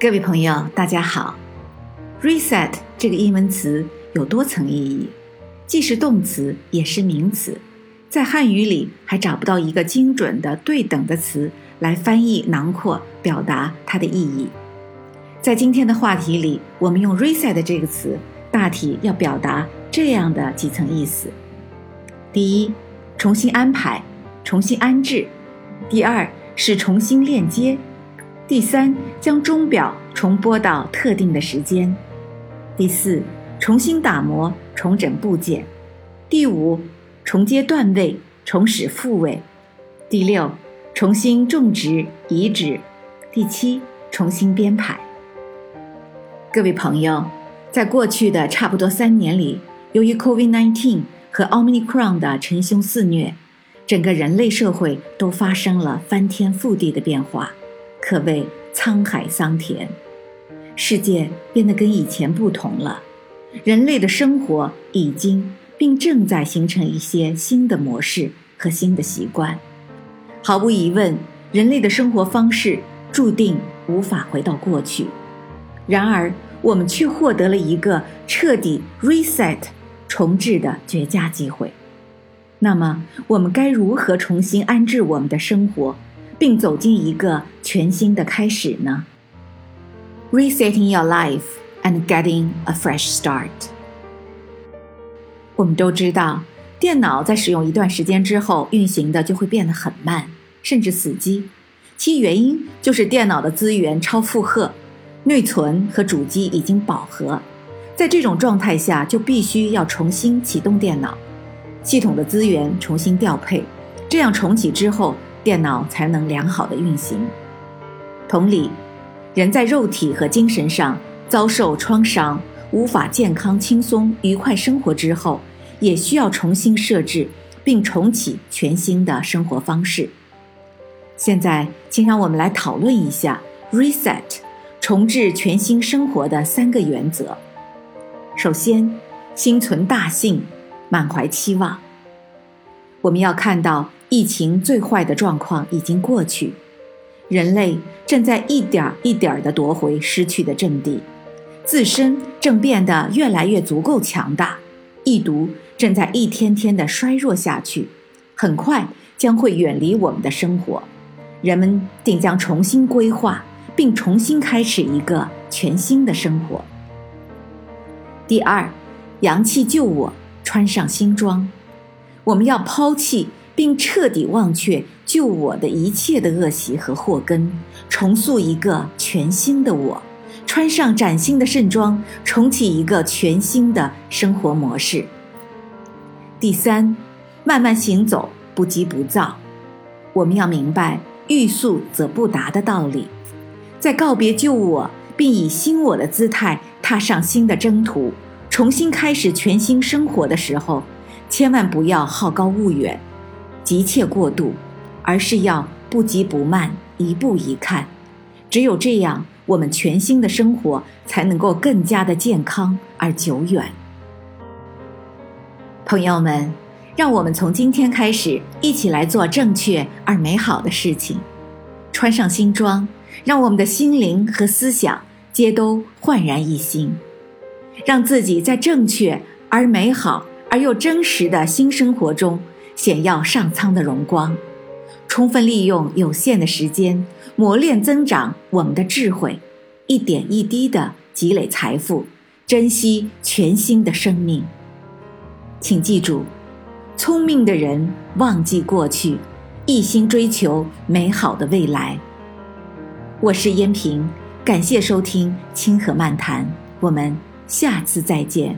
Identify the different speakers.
Speaker 1: 各位朋友，大家好。Reset 这个英文词有多层意义，既是动词也是名词，在汉语里还找不到一个精准的对等的词来翻译囊括表达它的意义。在今天的话题里，我们用 reset 这个词，大体要表达这样的几层意思：第一，重新安排，重新安置；第二，是重新链接。第三，将钟表重拨到特定的时间；第四，重新打磨、重整部件；第五，重接段位、重始复位；第六，重新种植、移植；第七，重新编排。各位朋友，在过去的差不多三年里，由于 COVID-19 和 Omicron 的沉凶肆虐，整个人类社会都发生了翻天覆地的变化。可谓沧海桑田，世界变得跟以前不同了。人类的生活已经并正在形成一些新的模式和新的习惯。毫无疑问，人类的生活方式注定无法回到过去。然而，我们却获得了一个彻底 reset 重置的绝佳机会。那么，我们该如何重新安置我们的生活？并走进一个全新的开始呢？Resetting your life and getting a fresh start。我们都知道，电脑在使用一段时间之后，运行的就会变得很慢，甚至死机。其原因就是电脑的资源超负荷，内存和主机已经饱和。在这种状态下，就必须要重新启动电脑，系统的资源重新调配，这样重启之后。电脑才能良好的运行。同理，人在肉体和精神上遭受创伤，无法健康、轻松、愉快生活之后，也需要重新设置并重启全新的生活方式。现在，请让我们来讨论一下 reset 重置全新生活的三个原则。首先，心存大幸，满怀期望。我们要看到。疫情最坏的状况已经过去，人类正在一点一点地夺回失去的阵地，自身正变得越来越足够强大，疫毒正在一天天地衰弱下去，很快将会远离我们的生活，人们定将重新规划并重新开始一个全新的生活。第二，阳气救我，穿上新装，我们要抛弃。并彻底忘却救我的一切的恶习和祸根，重塑一个全新的我，穿上崭新的盛装，重启一个全新的生活模式。第三，慢慢行走，不急不躁。我们要明白“欲速则不达”的道理，在告别旧我，并以新我的姿态踏上新的征途，重新开始全新生活的时候，千万不要好高骛远。急切过度，而是要不急不慢，一步一看。只有这样，我们全新的生活才能够更加的健康而久远。朋友们，让我们从今天开始，一起来做正确而美好的事情，穿上新装，让我们的心灵和思想皆都焕然一新，让自己在正确而美好而又真实的新生活中。显耀上苍的荣光，充分利用有限的时间，磨练增长我们的智慧，一点一滴的积累财富，珍惜全新的生命。请记住，聪明的人忘记过去，一心追求美好的未来。我是燕平，感谢收听清河漫谈，我们下次再见。